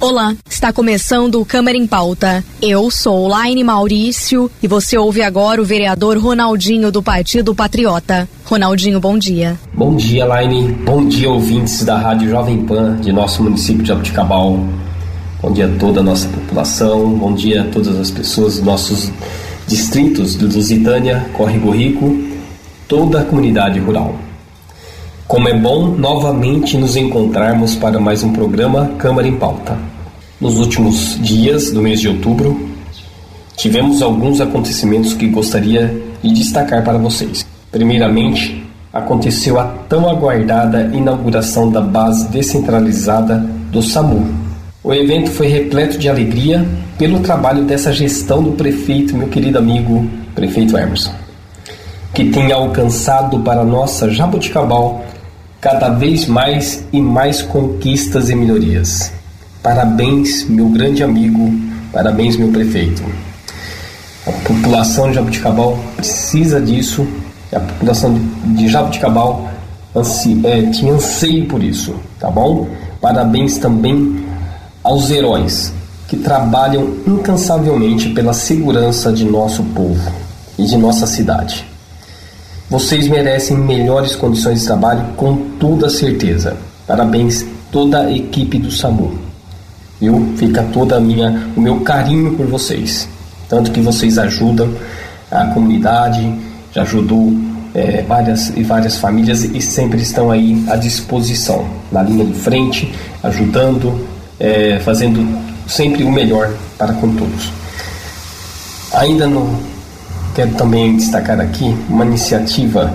Olá, está começando o Câmara em Pauta. Eu sou Laine Maurício e você ouve agora o vereador Ronaldinho do Partido Patriota. Ronaldinho, bom dia. Bom dia, Laine. Bom dia, ouvintes da Rádio Jovem Pan de nosso município de Abuticabal. Bom dia a toda a nossa população. Bom dia a todas as pessoas nossos distritos do Lusitânia, Córrego Rico, toda a comunidade rural. Como é bom novamente nos encontrarmos para mais um programa Câmara em Pauta. Nos últimos dias do mês de outubro, tivemos alguns acontecimentos que gostaria de destacar para vocês. Primeiramente, aconteceu a tão aguardada inauguração da base descentralizada do SAMU. O evento foi repleto de alegria pelo trabalho dessa gestão do prefeito, meu querido amigo prefeito Emerson, que tem alcançado para nossa Jaboticabal cada vez mais e mais conquistas e melhorias. Parabéns, meu grande amigo, parabéns, meu prefeito. A população de Jabuticabal precisa disso, a população de Jabuticabal ansi, é, tinha anseio por isso, tá bom? Parabéns também aos heróis que trabalham incansavelmente pela segurança de nosso povo e de nossa cidade. Vocês merecem melhores condições de trabalho com toda certeza. Parabéns toda a equipe do SAMU. Viu? Fica toda a minha o meu carinho por vocês. Tanto que vocês ajudam a comunidade, já ajudou é, várias e várias famílias e sempre estão aí à disposição, na linha de frente, ajudando, é, fazendo sempre o melhor para com todos. Ainda no quero também destacar aqui uma iniciativa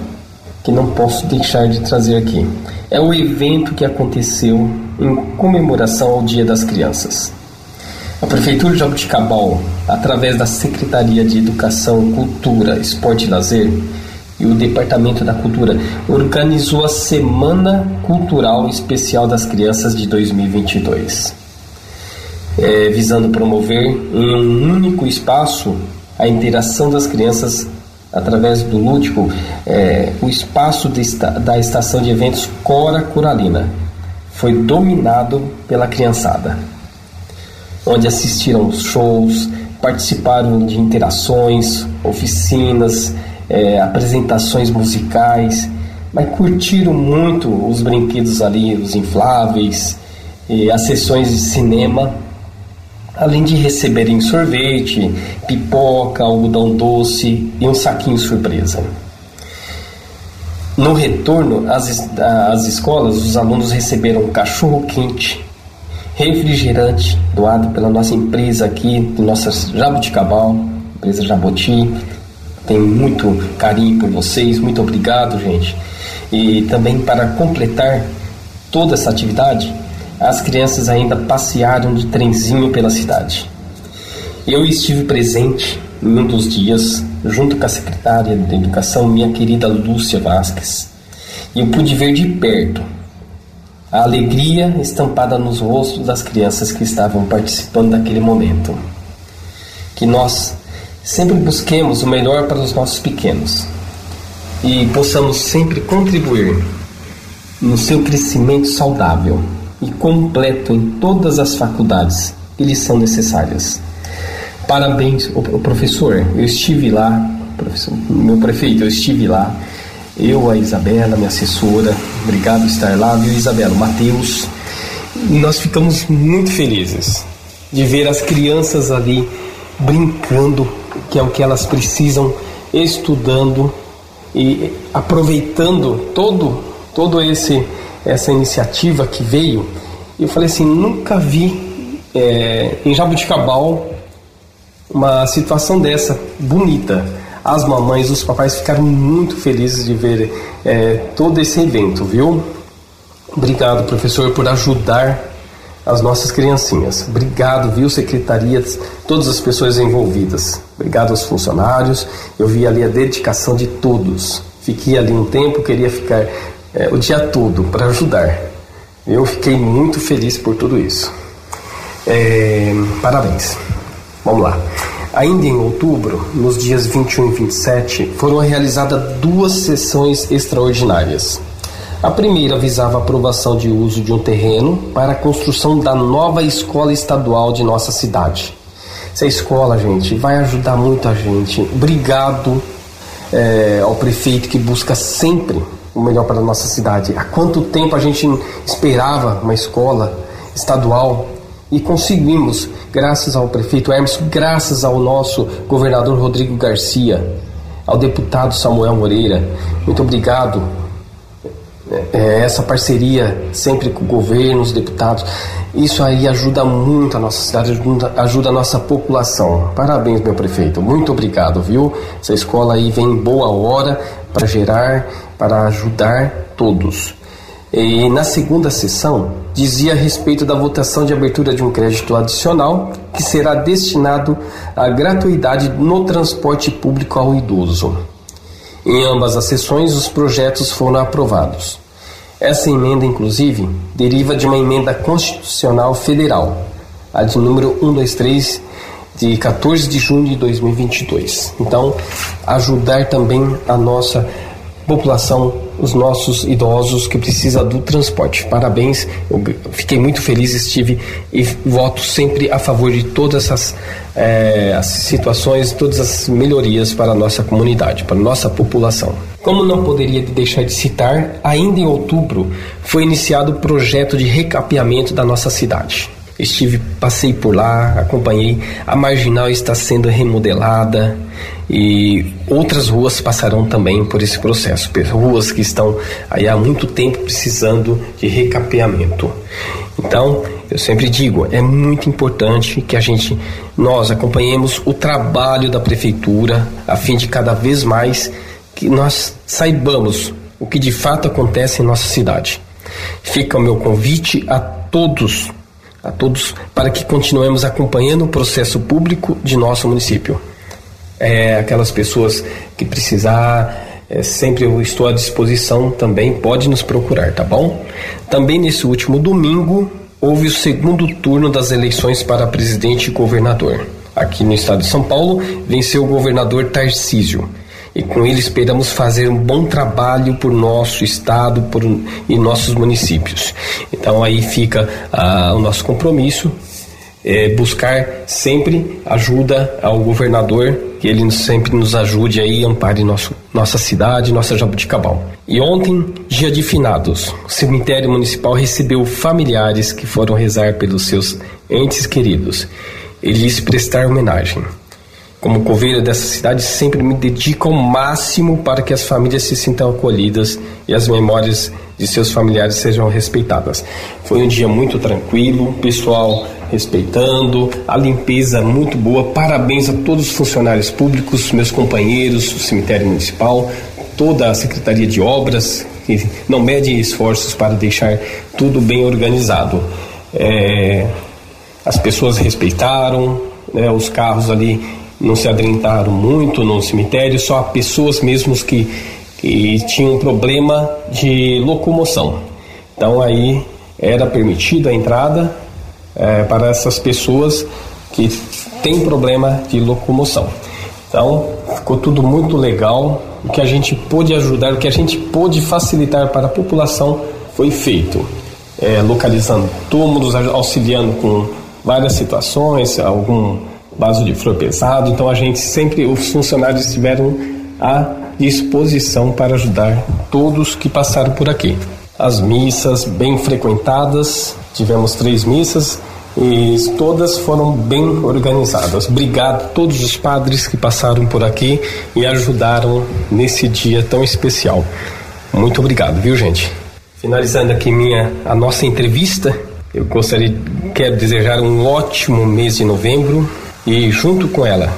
que não posso deixar de trazer aqui. É o evento que aconteceu em comemoração ao Dia das Crianças. A Prefeitura de Jabuticabal, através da Secretaria de Educação, Cultura, Esporte e Lazer e o Departamento da Cultura, organizou a Semana Cultural Especial das Crianças de 2022, é, visando promover em um único espaço a interação das crianças através do lúdico, é, o espaço da estação de eventos Cora Coralina foi dominado pela criançada, onde assistiram shows, participaram de interações, oficinas, é, apresentações musicais, mas curtiram muito os brinquedos ali, os infláveis, as sessões de cinema além de receberem sorvete, pipoca, algodão doce e um saquinho surpresa. No retorno às, às escolas, os alunos receberam cachorro quente, refrigerante doado pela nossa empresa aqui, nossa Jabuticabal, empresa Jaboti. Tenho muito carinho por vocês, muito obrigado, gente. E também para completar toda essa atividade, as crianças ainda passearam de trenzinho pela cidade. Eu estive presente em um dos dias, junto com a secretária de Educação, minha querida Lúcia Vasques, e eu pude ver de perto a alegria estampada nos rostos das crianças que estavam participando daquele momento. Que nós sempre busquemos o melhor para os nossos pequenos e possamos sempre contribuir no seu crescimento saudável e completo em todas as faculdades que lhes são necessárias. Parabéns, o professor. Eu estive lá, meu prefeito, eu estive lá. Eu, a Isabela, minha assessora, obrigado por estar lá, viu, Isabela? O Matheus. Nós ficamos muito felizes de ver as crianças ali brincando, que é o que elas precisam, estudando e aproveitando todo todo esse essa iniciativa que veio, eu falei assim, nunca vi é, em Jabuticabal uma situação dessa, bonita. As mamães, os papais ficaram muito felizes de ver é, todo esse evento, viu? Obrigado, professor, por ajudar as nossas criancinhas. Obrigado, viu, secretarias, todas as pessoas envolvidas. Obrigado aos funcionários. Eu vi ali a dedicação de todos. Fiquei ali um tempo, queria ficar é, o dia todo para ajudar. Eu fiquei muito feliz por tudo isso. É, parabéns. Vamos lá. Ainda em outubro, nos dias 21 e 27, foram realizadas duas sessões extraordinárias. A primeira visava a aprovação de uso de um terreno para a construção da nova escola estadual de nossa cidade. Essa escola, gente, vai ajudar muito a gente. Obrigado é, ao prefeito que busca sempre o melhor para a nossa cidade. Há quanto tempo a gente esperava uma escola estadual e conseguimos, graças ao prefeito Hermes, graças ao nosso governador Rodrigo Garcia, ao deputado Samuel Moreira. Muito obrigado. É, é essa parceria sempre com o governo, os deputados, isso aí ajuda muito a nossa cidade, ajuda, a nossa população. Parabéns, meu prefeito. Muito obrigado, viu? Essa escola aí vem em boa hora para gerar, para ajudar todos. E na segunda sessão, dizia a respeito da votação de abertura de um crédito adicional que será destinado à gratuidade no transporte público ao idoso. Em ambas as sessões, os projetos foram aprovados. Essa emenda, inclusive, deriva de uma emenda constitucional federal, a de número 123 de 14 de junho de 2022. Então, ajudar também a nossa população, os nossos idosos que precisam do transporte. Parabéns, eu fiquei muito feliz, estive e voto sempre a favor de todas essas é, as situações, todas as melhorias para a nossa comunidade, para a nossa população. Como não poderia deixar de citar, ainda em outubro foi iniciado o projeto de recapeamento da nossa cidade. Estive, passei por lá, acompanhei. A marginal está sendo remodelada e outras ruas passarão também por esse processo. Ruas que estão aí há muito tempo precisando de recapeamento. Então, eu sempre digo, é muito importante que a gente, nós acompanhemos o trabalho da prefeitura, a fim de cada vez mais que nós saibamos o que de fato acontece em nossa cidade. Fica o meu convite a todos a todos para que continuemos acompanhando o processo público de nosso município. É, aquelas pessoas que precisar, é, sempre eu estou à disposição também, pode nos procurar, tá bom? Também nesse último domingo houve o segundo turno das eleições para presidente e governador. Aqui no estado de São Paulo, venceu o governador Tarcísio e com ele esperamos fazer um bom trabalho por nosso estado por, e nossos municípios. Então aí fica ah, o nosso compromisso é, buscar sempre ajuda ao governador, que ele sempre nos ajude aí, ampare nosso, nossa cidade, nossa Jabuticabal. E ontem, dia de finados, o cemitério municipal recebeu familiares que foram rezar pelos seus entes queridos. Ele disse prestar homenagem. Como coveiro dessa cidade, sempre me dedico ao máximo para que as famílias se sintam acolhidas e as memórias de seus familiares sejam respeitadas. Foi um dia muito tranquilo, pessoal respeitando, a limpeza muito boa. Parabéns a todos os funcionários públicos, meus companheiros, o cemitério municipal, toda a Secretaria de Obras, que não mede esforços para deixar tudo bem organizado. É, as pessoas respeitaram, né, os carros ali não se adentraram muito no cemitério, só pessoas mesmos que, que tinham problema de locomoção. Então aí era permitida a entrada é, para essas pessoas que têm problema de locomoção. Então ficou tudo muito legal. O que a gente pôde ajudar, o que a gente pôde facilitar para a população foi feito. É, localizando túmulos, auxiliando com várias situações, algum vaso de flor pesado. Então a gente sempre, os funcionários estiveram à disposição para ajudar todos que passaram por aqui. As missas bem frequentadas, tivemos três missas e todas foram bem organizadas. Obrigado a todos os padres que passaram por aqui e ajudaram nesse dia tão especial. Muito obrigado, viu, gente? Finalizando aqui minha a nossa entrevista, eu gostaria quero desejar um ótimo mês de novembro, e, junto com ela,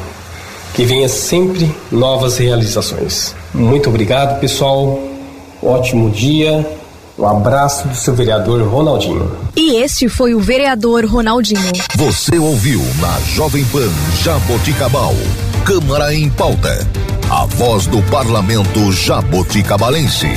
que venha sempre novas realizações. Muito obrigado, pessoal. Ótimo dia. Um abraço do seu vereador Ronaldinho. E este foi o vereador Ronaldinho. Você ouviu na Jovem Pan Jaboticabal. Câmara em pauta. A voz do parlamento jaboticabalense.